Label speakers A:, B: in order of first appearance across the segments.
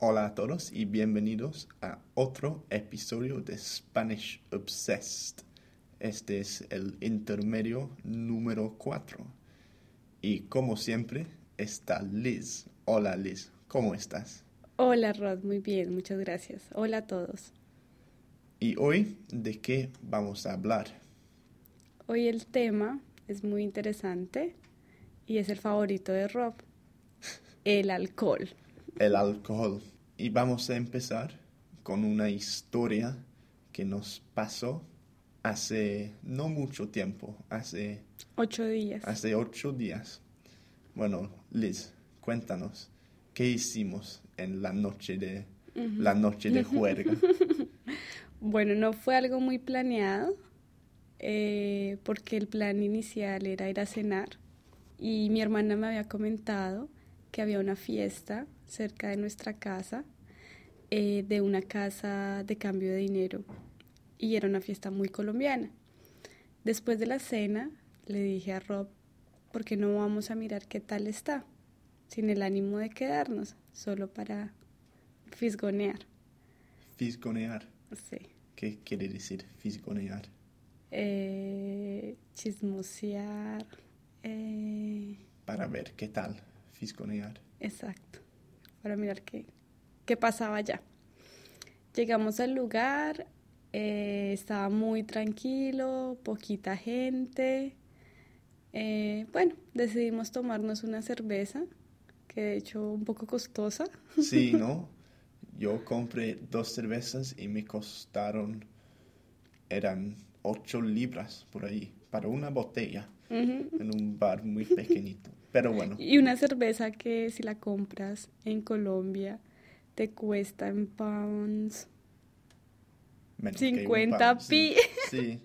A: Hola a todos y bienvenidos a otro episodio de Spanish Obsessed. Este es el intermedio número 4. Y como siempre está Liz. Hola Liz, ¿cómo estás?
B: Hola Rod, muy bien, muchas gracias. Hola a todos.
A: ¿Y hoy de qué vamos a hablar?
B: Hoy el tema es muy interesante y es el favorito de Rob, el alcohol.
A: El alcohol. Y vamos a empezar con una historia que nos pasó hace no mucho tiempo, hace
B: Ocho días.
A: hace ocho días. Bueno, Liz, cuéntanos, ¿qué hicimos en la noche de la noche de juerga?
B: Bueno, no fue algo muy planeado, eh, porque el plan inicial era ir a cenar y mi hermana me había comentado que había una fiesta cerca de nuestra casa, eh, de una casa de cambio de dinero y era una fiesta muy colombiana. Después de la cena le dije a Rob, ¿por qué no vamos a mirar qué tal está? Sin el ánimo de quedarnos, solo para fisgonear.
A: Fisgonear.
B: Sí.
A: ¿Qué quiere decir fisgonear?
B: Eh, chismosear. eh,
A: Para ver qué tal fisgonear.
B: exacto. Para mirar qué, qué pasaba allá. Llegamos al lugar, eh, estaba muy tranquilo, poquita gente. Eh, bueno, decidimos tomarnos una cerveza, que de hecho un poco costosa.
A: Sí, ¿no? Yo compré dos cervezas y me costaron, eran ocho libras por ahí, para una botella, en un bar muy pequeñito. Pero bueno,
B: Y una cerveza que si la compras en Colombia te cuesta en pounds
A: menos que un
B: 50
A: pound, sí.
B: pi.
A: Sí,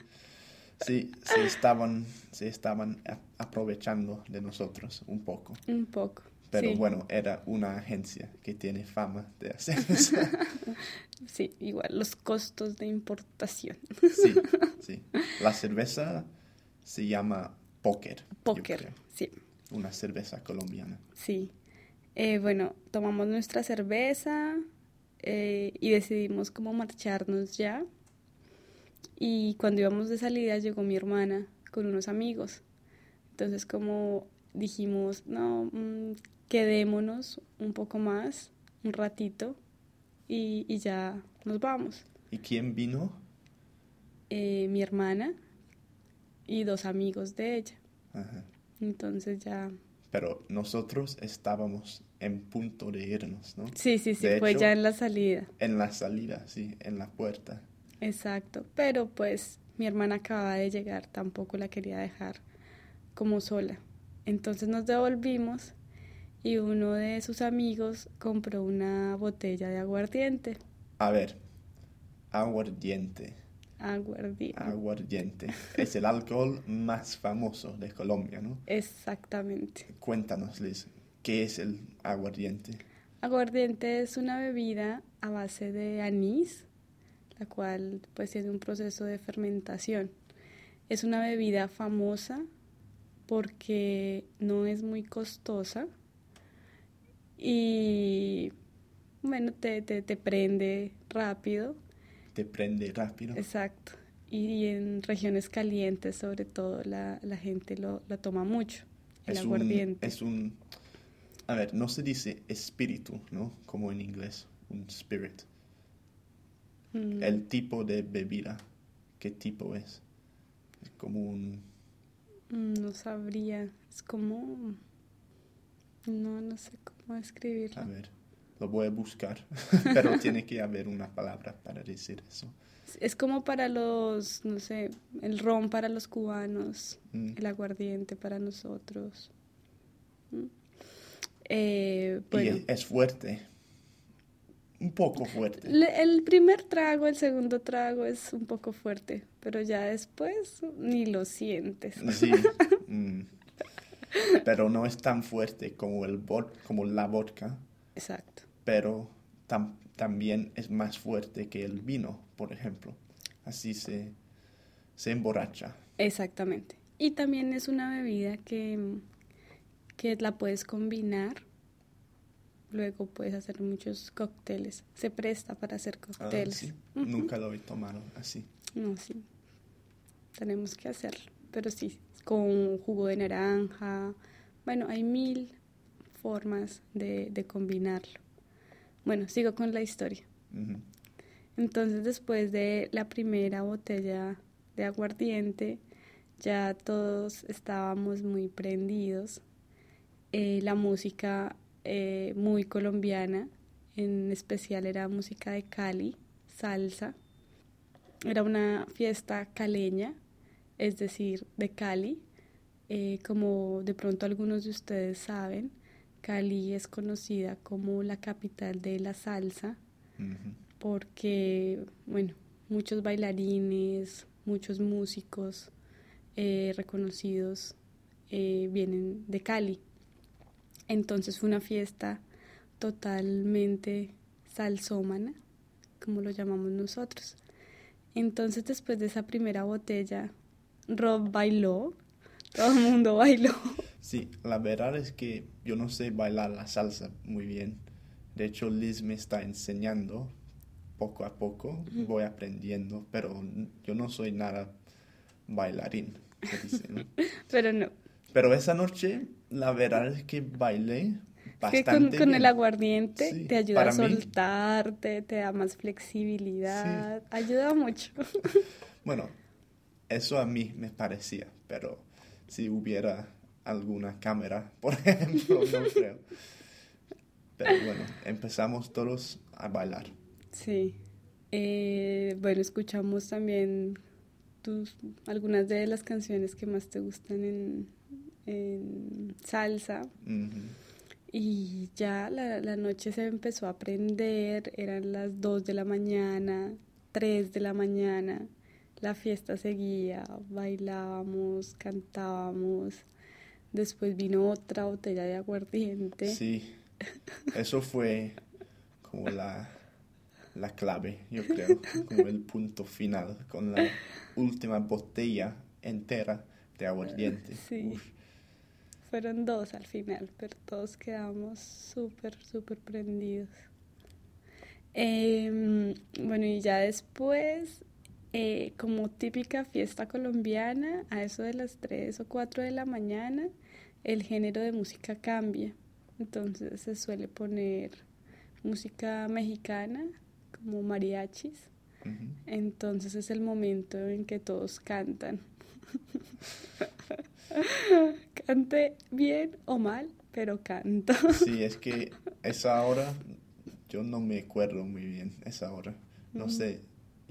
A: sí, sí estaban, se estaban aprovechando de nosotros un poco.
B: un poco.
A: Pero
B: sí.
A: bueno, era una agencia que tiene fama de hacer eso.
B: Sí, igual, los costos de importación.
A: Sí, sí. La cerveza se llama Poker. creo.
B: sí,
A: Una cerveza colombiana.
B: sí. Eh, bueno, tomamos nuestra cerveza eh, y decidimos cómo marcharnos ya. Y cuando íbamos de salida llegó mi hermana con unos amigos. Entonces como dijimos, no, mm, quedémonos un poco más, un ratito, y, y ya nos vamos.
A: ¿Y quién vino?
B: Eh, mi hermana y dos amigos de ella.
A: Ajá.
B: Entonces ya...
A: Pero nosotros estábamos en punto de irnos, ¿no?
B: Sí, sí, sí,
A: De
B: fue
A: hecho-
B: ya en la salida.
A: En la salida, sí, en la puerta.
B: Exacto. Pero pues mi hermana acababa de llegar, tampoco la quería dejar como sola. Entonces nos devolvimos y uno de sus amigos compró una botella de aguardiente.
A: A ver, aguardiente.
B: Aguardiente.
A: Aguardiente. Es el alcohol más famoso de Colombia, ¿no?
B: Exactamente.
A: Cuéntanos, Liz, ¿qué es el aguardiente?
B: Aguardiente es una bebida a base de anís, la cual pues tiene un proceso de fermentación. Es una bebida famosa porque no es muy costosa y bueno, te, te, te prende rápido,
A: Te prende rápido.
B: exacto. Y en regiones calientes sobre todo la, la gente lo, lo toma mucho, el
A: es un,
B: aguardiente.
A: es un, a ver, no se dice espíritu, ¿no? Como en inglés, un spirit.
B: Mm.
A: El tipo de bebida, ¿qué tipo es? Es como un,
B: Mm, No sabría, es como... No, no sé cómo
A: a
B: describirlo.
A: ver, lo voy a buscar, pero tiene que haber una palabra para decir eso.
B: Es como para los, no sé, el ron para los cubanos,
A: Mm.
B: el aguardiente para nosotros. Mm. Eh,
A: Y
B: bueno,
A: es, es fuerte, un poco fuerte.
B: le- el primer trago, el segundo trago es un poco fuerte, pero ya después ni lo sientes.
A: Sí. mm. Pero no es tan fuerte como, el como la vodka,
B: Exacto.
A: Pero tam- también es más fuerte que el vino, por ejemplo. Así se, se emborracha.
B: Exactamente. Y también es una bebida que, que la puedes combinar luego puedes hacer muchos cócteles. Se presta para hacer
A: Ah,
B: cócteles.
A: Nunca lo he tomado así.
B: No, sí. Tenemos que hacerlo. Pero sí, con jugo de naranja. Bueno, hay mil formas de, de combinarlo. Bueno, sigo con la historia. Entonces, después de la primera botella de aguardiente, ya todos estábamos muy prendidos. Eh, la música eh, muy colombiana, en especial era música de Cali, salsa. Era una fiesta caleña, es decir, de Cali. Eh, como de pronto algunos de ustedes saben, Cali es conocida como la capital de la salsa porque, bueno, muchos bailarines, muchos músicos eh, reconocidos eh, vienen de Cali. Entonces fue una fiesta totalmente salsómana, como lo llamamos nosotros. Entonces después de esa primera botella, Rob bailó, todo el mundo bailó.
A: Sí, la verdad es que yo no sé bailar la salsa muy bien. De hecho, Liz me está enseñando poco a poco, voy aprendiendo, pero yo no soy nada bailarín, se dice, ¿no?
B: Pero no,
A: Pero esa noche, la verdad es que bailé
B: Es que
A: bastante
B: con, con el
A: bien.
B: aguardiente
A: Sí,
B: te ayuda a
A: mí-
B: soltarte, te da más flexibilidad, ayuda mucho.
A: Bueno, eso a mí me parecía, pero si hubiera alguna cámara, por ejemplo, no creo. Pero bueno, empezamos todos a bailar.
B: Sí. Eh, bueno, escuchamos también tus, algunas de las canciones que más te gustan en, en salsa. Y ya la, la noche se empezó a prender, eran las 2 de la mañana, 3 de la mañana, la fiesta seguía, bailábamos, cantábamos, después vino otra botella de aguardiente.
A: Sí, eso fue como la, la clave, yo creo, como el punto final, con la última botella entera de aguardiente.
B: Sí.
A: Uf.
B: Fueron dos al final, pero todos quedamos súper, súper prendidos. Em, bueno, y ya después, eh, como típica fiesta colombiana, a eso de las 3 o 4 de la mañana, el género de música cambia. Entonces se suele poner música mexicana, como mariachis. Entonces es el momento en que todos cantan. Cante bien o mal, pero canto.
A: Sí, es que esa hora, yo no me acuerdo muy bien esa hora. No sé,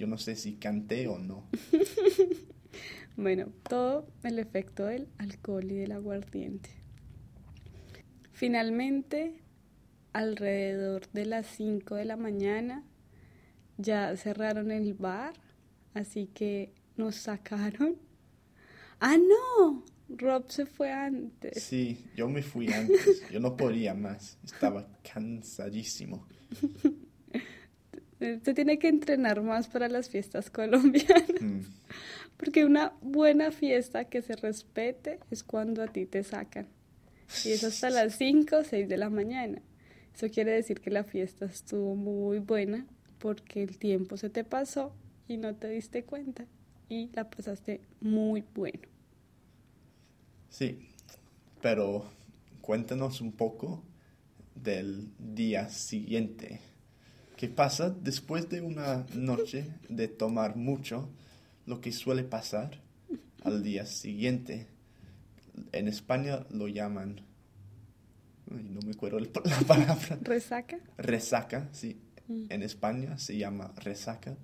A: yo no sé si canté o no.
B: Bueno, todo el efecto del alcohol y del aguardiente. Finalmente, alrededor de las 5 de la mañana, ya cerraron el bar, así que nos sacaron. ¡Ah, no! Rob se fue antes.
A: Sí, yo me fui antes, yo no podía más, estaba cansadísimo.
B: Se tiene que entrenar más para las fiestas colombianas.
A: Mm,
B: Porque una buena fiesta que se respete es cuando a ti te sacan. Y es hasta las 5 o 6 de la mañana. Eso quiere decir que la fiesta estuvo muy buena porque el tiempo se te pasó y no te diste cuenta. Y la pasaste muy bueno.
A: Sí, pero cuéntanos un poco del día siguiente. ¿Qué pasa después de una noche de tomar mucho? Lo que suele pasar al día siguiente. En España lo llaman, ay, no me acuerdo la palabra,
B: ¿Resaca?
A: resaca, sí.
B: Mm.
A: En España se llama resaca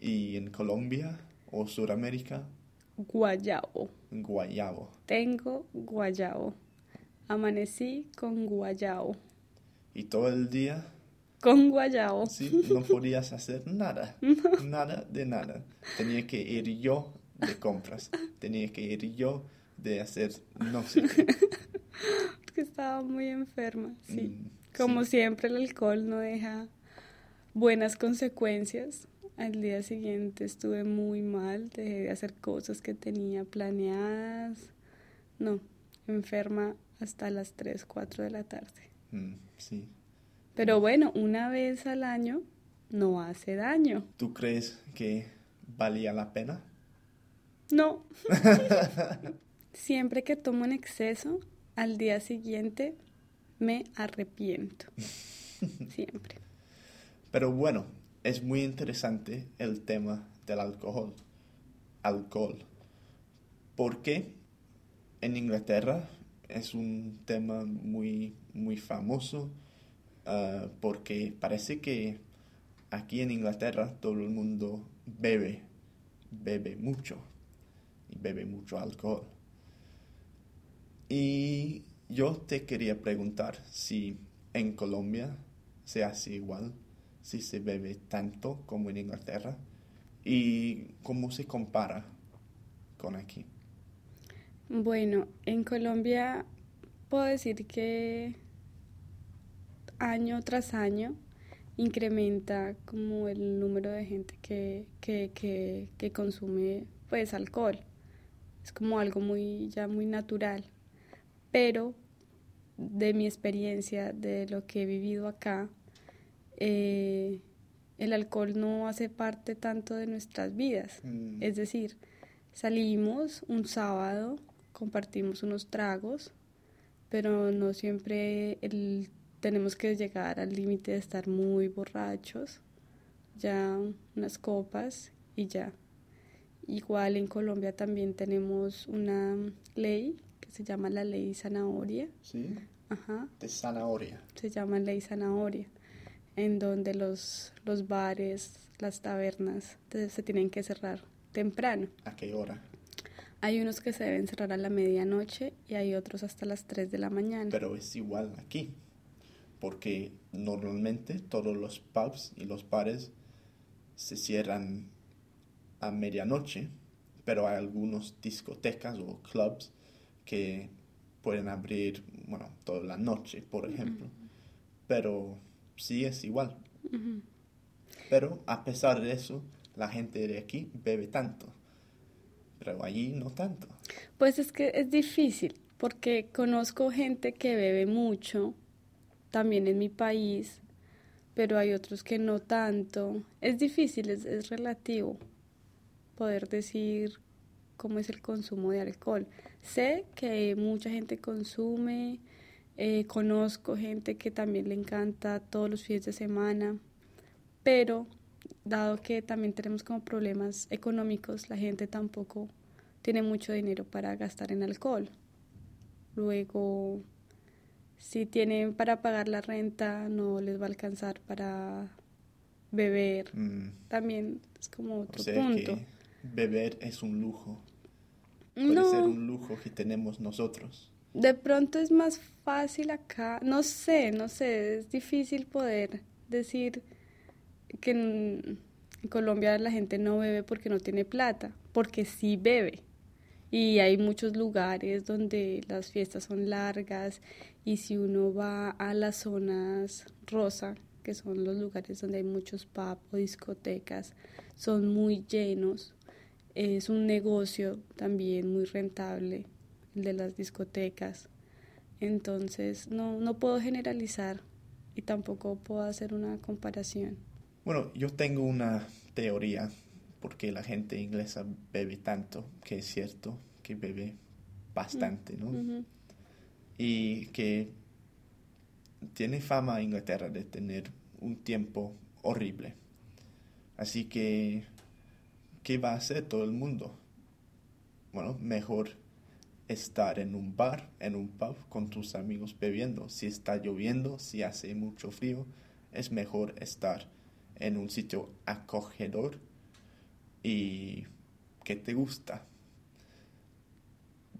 A: y en Colombia o Sudamérica,
B: Guayabo.
A: guayabo.
B: Tengo guayabo. Amanecí con guayabo.
A: Y todo el día
B: Con guayabo.
A: Sí, no podías hacer nada, nada de nada. Tenía que ir yo de compras, tenía que ir yo de hacer no sé qué.
B: Porque estaba muy enferma, sí.
A: Mm,
B: Como
A: sí.
B: siempre, el alcohol no deja buenas consecuencias. Al día siguiente estuve muy mal, dejé de hacer cosas que tenía planeadas. No, enferma hasta las 3, 4 de la tarde.
A: Mm, sí.
B: Pero bueno, una vez al año no hace daño.
A: ¿Tú crees que valía la pena?
B: No. Siempre que tomo en exceso, al día siguiente me arrepiento. Siempre.
A: Pero bueno, es muy interesante el tema del alcohol. Alcohol. Porque en Inglaterra es un tema muy, muy famoso ah, porque parece que aquí en Inglaterra todo el mundo bebe, bebe mucho y bebe mucho alcohol. Y yo te quería preguntar si en Colombia se hace igual, si se bebe tanto como en Inglaterra y cómo se compara con aquí.
B: Bueno, en Colombia puedo decir que año tras año incrementa como el número de gente que, que, que, consume pues alcohol. Es como algo muy ya muy natural. Pero de mi experiencia, de lo que he vivido acá, eh, el alcohol no hace parte tanto de nuestras vidas. Mm. Es decir, salimos un sábado compartimos unos tragos, pero no siempre tenemos que llegar al límite de estar muy borrachos, ya unas copas y ya. Igual en Colombia también tenemos una ley que se llama la ley zanahoria.
A: Sí. Ajá. De zanahoria.
B: Se llama ley zanahoria, en donde los, los bares, las tabernas se tienen que cerrar temprano.
A: ¿A qué hora?
B: Hay unos que se deben cerrar a la medianoche y hay otros hasta las 3 de la mañana.
A: Pero es igual aquí, porque normalmente todos los pubs y los bares se cierran a medianoche, pero hay algunos discotecas o clubs que pueden abrir, bueno, toda la noche, por ejemplo. Pero sí es igual. Pero a pesar de eso, la gente de aquí bebe tanto pero allí no tanto.
B: Pues es que es difícil, porque conozco gente que bebe mucho, también en mi país, pero hay otros que no tanto. Es difícil, es, relativo poder decir cómo es el consumo de alcohol. Sé que mucha gente consume, eh, conozco gente que también le encanta todos los fines de semana, pero dado que también tenemos como problemas económicos, la gente tampoco tiene mucho dinero para gastar en alcohol. Luego, si tienen para pagar la renta, no les va a alcanzar para beber. Mm. También es como otro punto.
A: beber es un lujo. Puede ser un lujo que tenemos nosotros.
B: De pronto es más fácil acá. No sé, no sé. Es difícil poder decir que en Colombia la gente no bebe porque no tiene plata, porque sí bebe. Y hay muchos lugares donde las fiestas son largas y si uno va a las zonas rosa, que son los lugares donde hay muchos pubs o discotecas, son muy llenos. Es un negocio también muy rentable, el de las discotecas. Entonces, no, no puedo generalizar y tampoco puedo hacer una comparación.
A: Bueno, yo tengo una teoría porque la gente inglesa bebe tanto, que es cierto, que bebe bastante, ¿no? Y que tiene fama Inglaterra de tener un tiempo horrible. Así que, ¿qué va a hacer todo el mundo? Bueno, mejor estar en un bar, en un pub con tus amigos bebiendo. Si está lloviendo, si hace mucho frío, es mejor estar en un sitio acogedor y que te gusta.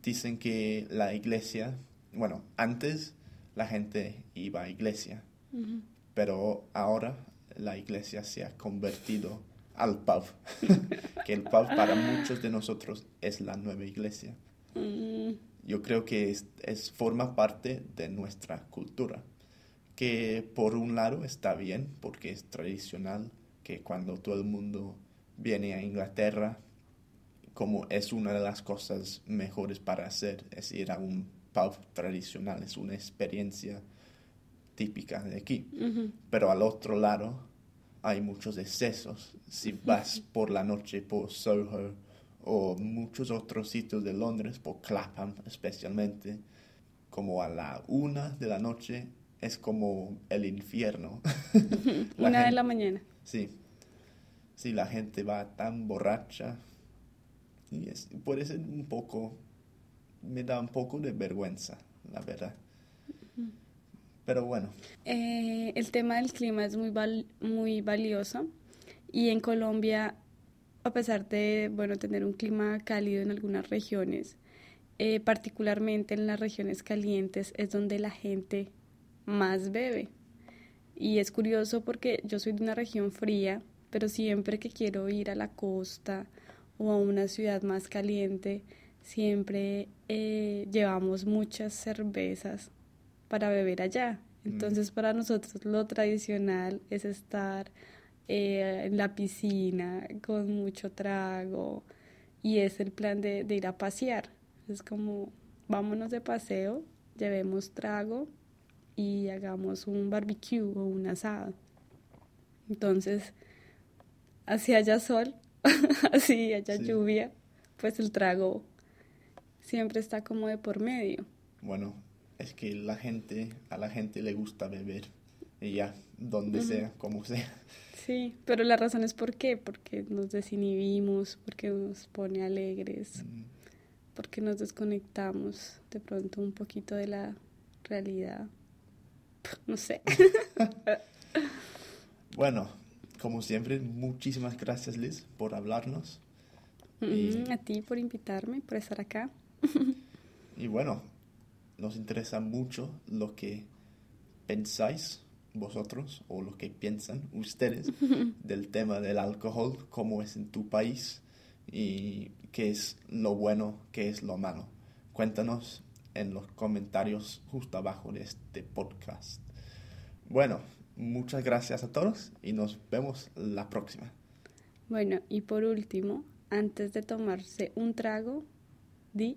A: Dicen que la iglesia, bueno, antes la gente iba a iglesia, pero ahora la iglesia se ha convertido al pub, que el pub para muchos de nosotros es la nueva iglesia. Mm. Yo creo que es, forma parte de nuestra cultura, que por un lado está bien porque es tradicional que cuando todo el mundo viene a Inglaterra, como es una de las cosas mejores para hacer, es ir a un pub tradicional, es una experiencia típica de aquí. Pero al otro lado hay muchos excesos. Si vas por la noche por Soho o muchos otros sitios de Londres, por Clapham especialmente, como a la una de la noche es como el infierno.
B: una de la mañana.
A: Sí. Sí, la gente va tan borracha. Y es, puede ser un poco, me da un poco de vergüenza, la verdad. Pero bueno.
B: Eh, el tema del clima es muy, muy valioso y en Colombia, a pesar de bueno, tener un clima cálido en algunas regiones, eh, particularmente en las regiones calientes es donde la gente más bebe. Y es curioso porque yo soy de una región fría, pero siempre que quiero ir a la costa o a una ciudad más caliente, siempre eh, llevamos muchas cervezas para beber allá. Mm. Entonces para nosotros lo tradicional es estar eh, en la piscina con mucho trago y es el plan de, de ir a pasear. Es como vámonos de paseo, llevemos trago y hagamos un barbecue o un asado. Entonces, así haya sol, así haya lluvia, pues el trago siempre está como de por medio.
A: Bueno, es que la gente, a la gente le gusta beber, y ya, donde sea, como sea.
B: Sí, pero la razón es por qué, porque nos desinhibimos, porque nos pone alegres, porque nos desconectamos de pronto un poquito de la realidad no sé.
A: bueno, como siempre, muchísimas gracias Liz por hablarnos.
B: Mm, a ti por invitarme, por estar acá.
A: y bueno, nos interesa mucho lo que pensáis vosotros o lo que piensan ustedes del tema del alcohol, cómo es en tu país y qué es lo bueno, qué es lo malo. Cuéntanos en los comentarios justo abajo de este podcast. Bueno, muchas gracias a todos y nos vemos la próxima.
B: Bueno, y por último, antes de tomarse un trago, di